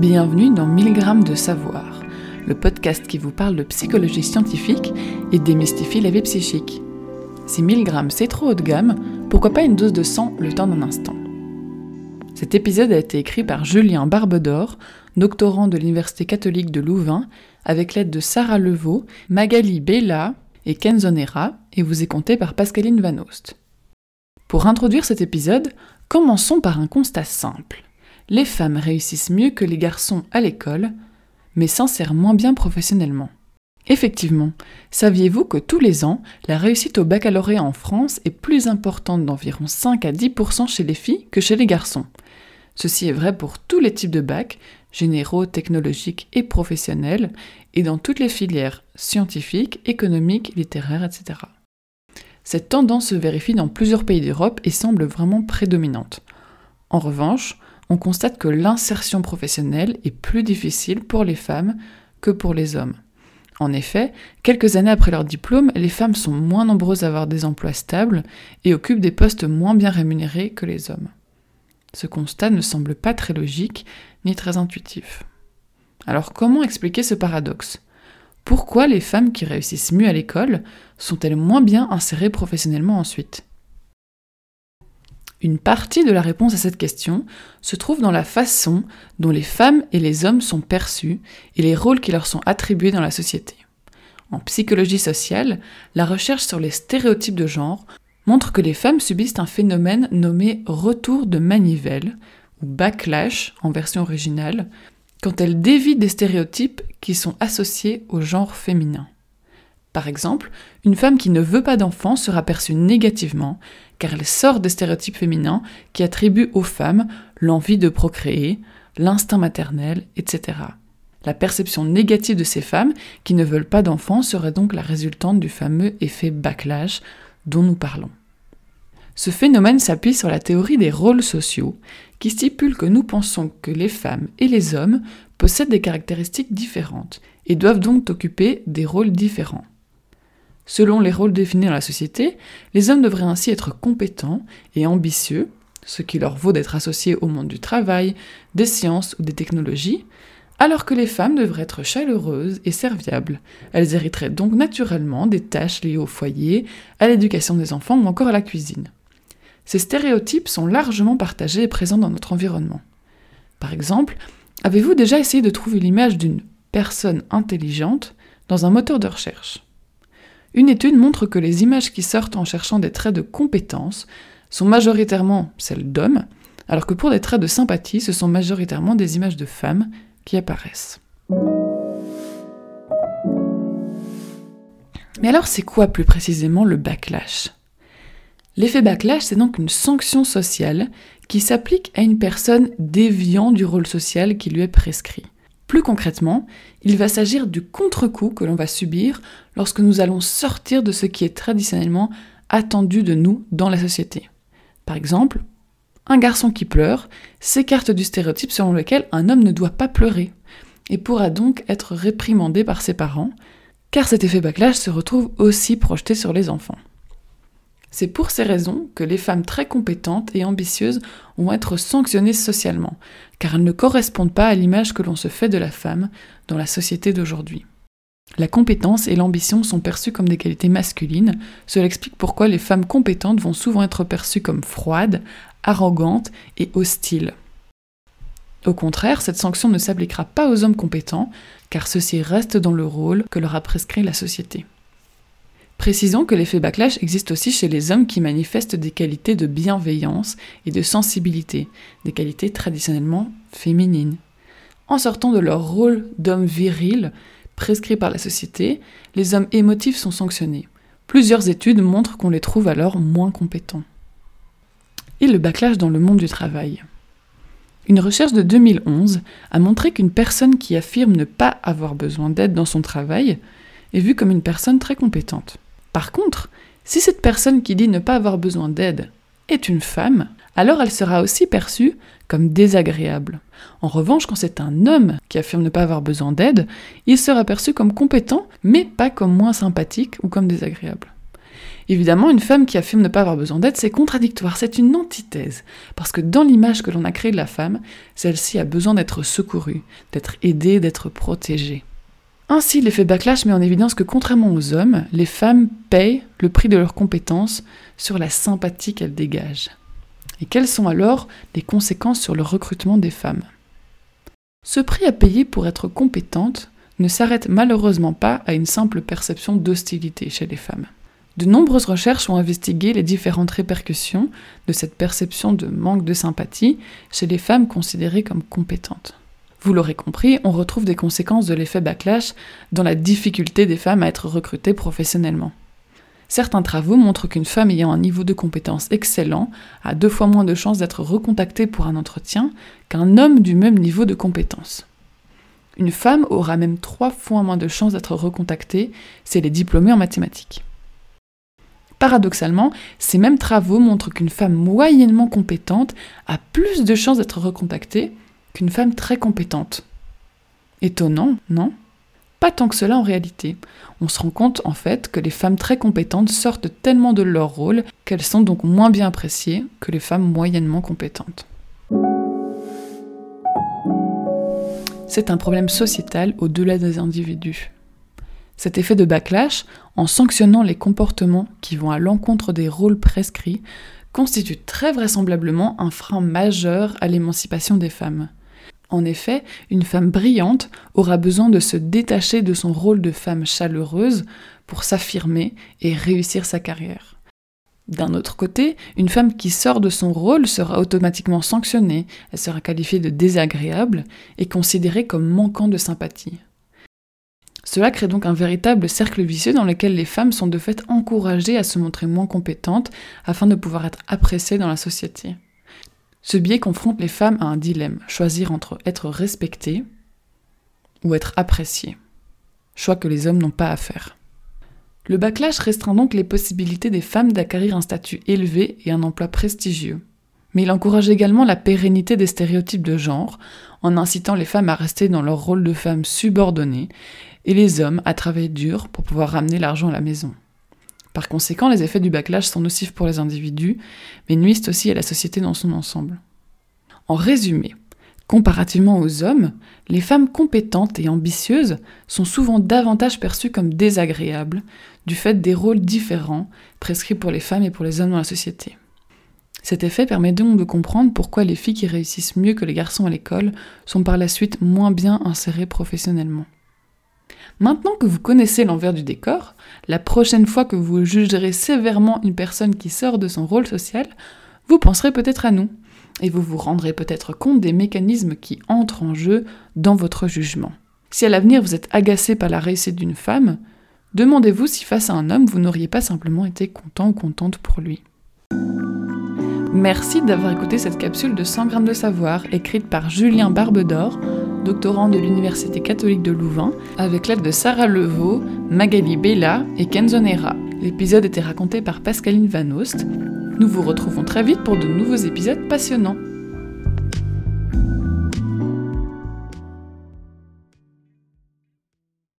Bienvenue dans 1000 grammes de savoir, le podcast qui vous parle de psychologie scientifique et démystifie la vie psychique. Si 1000 grammes c'est trop haut de gamme, pourquoi pas une dose de sang le temps d'un instant? Cet épisode a été écrit par Julien Barbedor, doctorant de l'Université catholique de Louvain, avec l'aide de Sarah Levaux, Magali Bella et Ken Zonera, et vous est compté par Pascaline Van Oost. Pour introduire cet épisode, commençons par un constat simple les femmes réussissent mieux que les garçons à l'école, mais s'en servent moins bien professionnellement. Effectivement, saviez-vous que tous les ans, la réussite au baccalauréat en France est plus importante d'environ 5 à 10% chez les filles que chez les garçons? Ceci est vrai pour tous les types de bacs, généraux, technologiques et professionnels, et dans toutes les filières scientifiques, économiques, littéraires, etc. Cette tendance se vérifie dans plusieurs pays d'Europe et semble vraiment prédominante. En revanche, on constate que l'insertion professionnelle est plus difficile pour les femmes que pour les hommes. En effet, quelques années après leur diplôme, les femmes sont moins nombreuses à avoir des emplois stables et occupent des postes moins bien rémunérés que les hommes. Ce constat ne semble pas très logique ni très intuitif. Alors comment expliquer ce paradoxe? Pourquoi les femmes qui réussissent mieux à l'école sont-elles moins bien insérées professionnellement ensuite? Une partie de la réponse à cette question se trouve dans la façon dont les femmes et les hommes sont perçus et les rôles qui leur sont attribués dans la société. En psychologie sociale, la recherche sur les stéréotypes de genre montre que les femmes subissent un phénomène nommé retour de manivelle, ou backlash en version originale, quand elles dévient des stéréotypes qui sont associés au genre féminin. Par exemple, une femme qui ne veut pas d'enfant sera perçue négativement car elle sort des stéréotypes féminins qui attribuent aux femmes l'envie de procréer, l'instinct maternel, etc. La perception négative de ces femmes qui ne veulent pas d'enfants serait donc la résultante du fameux effet backlash dont nous parlons. Ce phénomène s'appuie sur la théorie des rôles sociaux, qui stipule que nous pensons que les femmes et les hommes possèdent des caractéristiques différentes et doivent donc occuper des rôles différents. Selon les rôles définis dans la société, les hommes devraient ainsi être compétents et ambitieux, ce qui leur vaut d'être associés au monde du travail, des sciences ou des technologies, alors que les femmes devraient être chaleureuses et serviables. Elles hériteraient donc naturellement des tâches liées au foyer, à l'éducation des enfants ou encore à la cuisine. Ces stéréotypes sont largement partagés et présents dans notre environnement. Par exemple, avez-vous déjà essayé de trouver l'image d'une personne intelligente dans un moteur de recherche? Une étude montre que les images qui sortent en cherchant des traits de compétence sont majoritairement celles d'hommes, alors que pour des traits de sympathie, ce sont majoritairement des images de femmes qui apparaissent. Mais alors c'est quoi plus précisément le backlash? L'effet backlash, c'est donc une sanction sociale qui s'applique à une personne déviant du rôle social qui lui est prescrit. Plus concrètement, il va s'agir du contre-coup que l'on va subir lorsque nous allons sortir de ce qui est traditionnellement attendu de nous dans la société. Par exemple, un garçon qui pleure s'écarte du stéréotype selon lequel un homme ne doit pas pleurer, et pourra donc être réprimandé par ses parents, car cet effet backlash se retrouve aussi projeté sur les enfants. C'est pour ces raisons que les femmes très compétentes et ambitieuses vont être sanctionnées socialement, car elles ne correspondent pas à l'image que l'on se fait de la femme dans la société d'aujourd'hui. La compétence et l'ambition sont perçues comme des qualités masculines, cela explique pourquoi les femmes compétentes vont souvent être perçues comme froides, arrogantes et hostiles. Au contraire, cette sanction ne s'appliquera pas aux hommes compétents, car ceux-ci restent dans le rôle que leur a prescrit la société. Précisons que l'effet backlash existe aussi chez les hommes qui manifestent des qualités de bienveillance et de sensibilité, des qualités traditionnellement féminines. En sortant de leur rôle d'homme viril, prescrit par la société, les hommes émotifs sont sanctionnés. Plusieurs études montrent qu'on les trouve alors moins compétents. Et le backlash dans le monde du travail. Une recherche de 2011 a montré qu'une personne qui affirme ne pas avoir besoin d'aide dans son travail est vue comme une personne très compétente. Par contre, si cette personne qui dit ne pas avoir besoin d'aide est une femme, alors elle sera aussi perçue comme désagréable. En revanche, quand c'est un homme qui affirme ne pas avoir besoin d'aide, il sera perçu comme compétent, mais pas comme moins sympathique ou comme désagréable. Évidemment, une femme qui affirme ne pas avoir besoin d'aide, c'est contradictoire, c'est une antithèse. Parce que dans l'image que l'on a créée de la femme, celle-ci a besoin d'être secourue, d'être aidée, d'être protégée. Ainsi, l'effet backlash met en évidence que contrairement aux hommes, les femmes payent le prix de leurs compétences sur la sympathie qu'elles dégagent. Et quelles sont alors les conséquences sur le recrutement des femmes? Ce prix à payer pour être compétente ne s'arrête malheureusement pas à une simple perception d'hostilité chez les femmes. De nombreuses recherches ont investigué les différentes répercussions de cette perception de manque de sympathie chez les femmes considérées comme compétentes. Vous l'aurez compris, on retrouve des conséquences de l'effet backlash dans la difficulté des femmes à être recrutées professionnellement. Certains travaux montrent qu'une femme ayant un niveau de compétence excellent a deux fois moins de chances d'être recontactée pour un entretien qu'un homme du même niveau de compétence. Une femme aura même trois fois moins de chances d'être recontactée si elle est diplômée en mathématiques. Paradoxalement, ces mêmes travaux montrent qu'une femme moyennement compétente a plus de chances d'être recontactée qu'une femme très compétente. Étonnant, non? Pas tant que cela en réalité. On se rend compte en fait que les femmes très compétentes sortent tellement de leur rôle qu'elles sont donc moins bien appréciées que les femmes moyennement compétentes. C'est un problème sociétal au-delà des individus. Cet effet de backlash, en sanctionnant les comportements qui vont à l'encontre des rôles prescrits, constitue très vraisemblablement un frein majeur à l'émancipation des femmes. En effet, une femme brillante aura besoin de se détacher de son rôle de femme chaleureuse pour s'affirmer et réussir sa carrière. D'un autre côté, une femme qui sort de son rôle sera automatiquement sanctionnée, elle sera qualifiée de désagréable et considérée comme manquant de sympathie. Cela crée donc un véritable cercle vicieux dans lequel les femmes sont de fait encouragées à se montrer moins compétentes afin de pouvoir être appréciées dans la société. Ce biais confronte les femmes à un dilemme, choisir entre être respectées ou être appréciées. Choix que les hommes n'ont pas à faire. Le backlash restreint donc les possibilités des femmes d'acquérir un statut élevé et un emploi prestigieux. Mais il encourage également la pérennité des stéréotypes de genre, en incitant les femmes à rester dans leur rôle de femmes subordonnées et les hommes à travailler dur pour pouvoir ramener l'argent à la maison. Par conséquent, les effets du backlash sont nocifs pour les individus, mais nuisent aussi à la société dans son ensemble. En résumé, comparativement aux hommes, les femmes compétentes et ambitieuses sont souvent davantage perçues comme désagréables, du fait des rôles différents prescrits pour les femmes et pour les hommes dans la société. Cet effet permet donc de comprendre pourquoi les filles qui réussissent mieux que les garçons à l'école sont par la suite moins bien insérées professionnellement. Maintenant que vous connaissez l'envers du décor, la prochaine fois que vous jugerez sévèrement une personne qui sort de son rôle social, vous penserez peut-être à nous, et vous vous rendrez peut-être compte des mécanismes qui entrent en jeu dans votre jugement. Si à l'avenir vous êtes agacé par la réussite d'une femme, demandez-vous si face à un homme vous n'auriez pas simplement été content ou contente pour lui. Merci d'avoir écouté cette capsule de 100 grammes de savoir écrite par Julien Barbedor, doctorant de l'Université catholique de Louvain, avec l'aide de Sarah Levaux, Magali Bella et Kenzonera. L'épisode était raconté par Pascaline Van Oost. Nous vous retrouvons très vite pour de nouveaux épisodes passionnants.